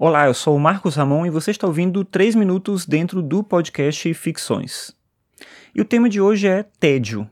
Olá, eu sou o Marcos Ramon e você está ouvindo 3 minutos dentro do podcast Ficções. E o tema de hoje é tédio.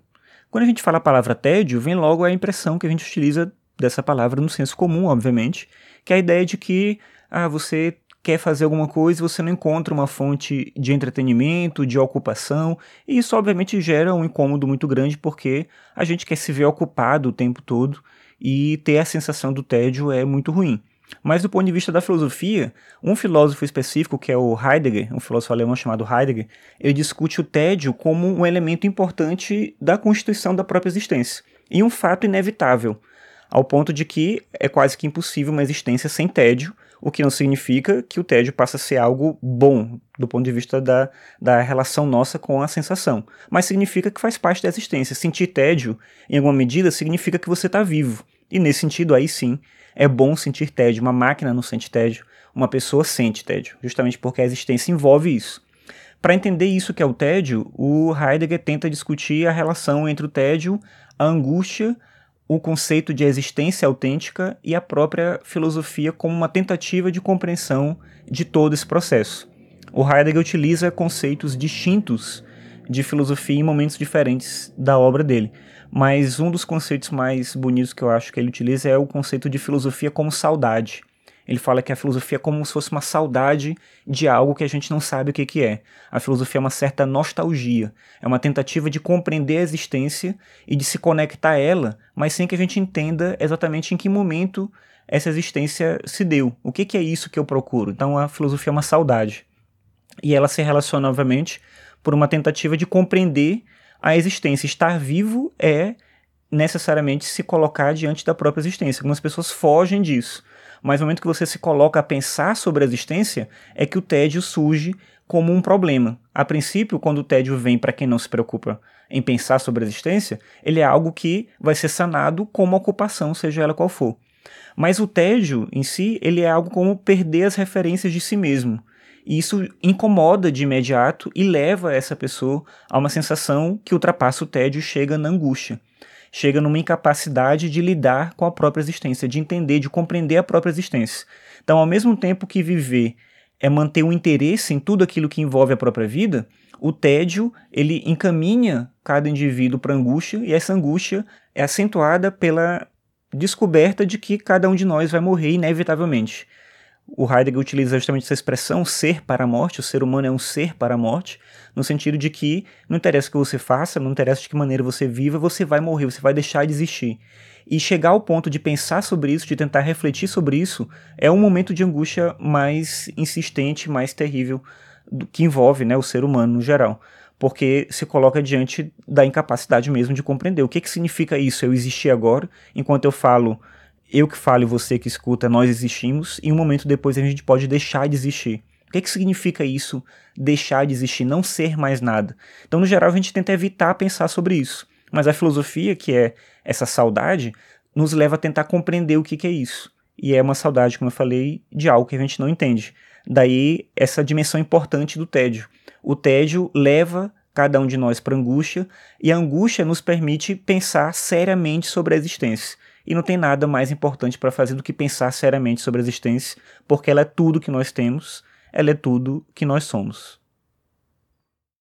Quando a gente fala a palavra tédio, vem logo a impressão que a gente utiliza dessa palavra no senso comum, obviamente, que é a ideia de que ah, você quer fazer alguma coisa e você não encontra uma fonte de entretenimento, de ocupação, e isso obviamente gera um incômodo muito grande porque a gente quer se ver ocupado o tempo todo e ter a sensação do tédio é muito ruim. Mas do ponto de vista da filosofia, um filósofo específico, que é o Heidegger, um filósofo alemão chamado Heidegger, ele discute o tédio como um elemento importante da constituição da própria existência, e um fato inevitável, ao ponto de que é quase que impossível uma existência sem tédio, o que não significa que o tédio passa a ser algo bom do ponto de vista da, da relação nossa com a sensação, mas significa que faz parte da existência. Sentir tédio, em alguma medida, significa que você está vivo, e nesse sentido, aí sim, é bom sentir tédio. Uma máquina não sente tédio, uma pessoa sente tédio, justamente porque a existência envolve isso. Para entender isso que é o tédio, o Heidegger tenta discutir a relação entre o tédio, a angústia, o conceito de existência autêntica e a própria filosofia como uma tentativa de compreensão de todo esse processo. O Heidegger utiliza conceitos distintos de filosofia em momentos diferentes da obra dele, mas um dos conceitos mais bonitos que eu acho que ele utiliza é o conceito de filosofia como saudade. Ele fala que a filosofia é como se fosse uma saudade de algo que a gente não sabe o que, que é. A filosofia é uma certa nostalgia, é uma tentativa de compreender a existência e de se conectar a ela, mas sem que a gente entenda exatamente em que momento essa existência se deu. O que, que é isso que eu procuro? Então a filosofia é uma saudade. E ela se relaciona, obviamente, por uma tentativa de compreender a existência. Estar vivo é necessariamente se colocar diante da própria existência. Algumas pessoas fogem disso mas no momento que você se coloca a pensar sobre a existência, é que o tédio surge como um problema. A princípio, quando o tédio vem para quem não se preocupa em pensar sobre a existência, ele é algo que vai ser sanado com uma ocupação, seja ela qual for. Mas o tédio em si, ele é algo como perder as referências de si mesmo. E isso incomoda de imediato e leva essa pessoa a uma sensação que ultrapassa o tédio e chega na angústia chega numa incapacidade de lidar com a própria existência, de entender, de compreender a própria existência. Então, ao mesmo tempo que viver é manter o interesse em tudo aquilo que envolve a própria vida, o tédio ele encaminha cada indivíduo para angústia e essa angústia é acentuada pela descoberta de que cada um de nós vai morrer inevitavelmente o Heidegger utiliza justamente essa expressão ser para a morte, o ser humano é um ser para a morte, no sentido de que não interessa o que você faça, não interessa de que maneira você viva, você vai morrer, você vai deixar de existir. E chegar ao ponto de pensar sobre isso, de tentar refletir sobre isso, é um momento de angústia mais insistente, mais terrível, que envolve né, o ser humano no geral. Porque se coloca diante da incapacidade mesmo de compreender o que, que significa isso, eu existir agora, enquanto eu falo eu que falo e você que escuta, nós existimos, e um momento depois a gente pode deixar de existir. O que, é que significa isso, deixar de existir, não ser mais nada? Então, no geral, a gente tenta evitar pensar sobre isso. Mas a filosofia, que é essa saudade, nos leva a tentar compreender o que, que é isso. E é uma saudade, como eu falei, de algo que a gente não entende. Daí, essa dimensão importante do tédio. O tédio leva cada um de nós para angústia, e a angústia nos permite pensar seriamente sobre a existência. E não tem nada mais importante para fazer do que pensar seriamente sobre a existência, porque ela é tudo que nós temos, ela é tudo que nós somos.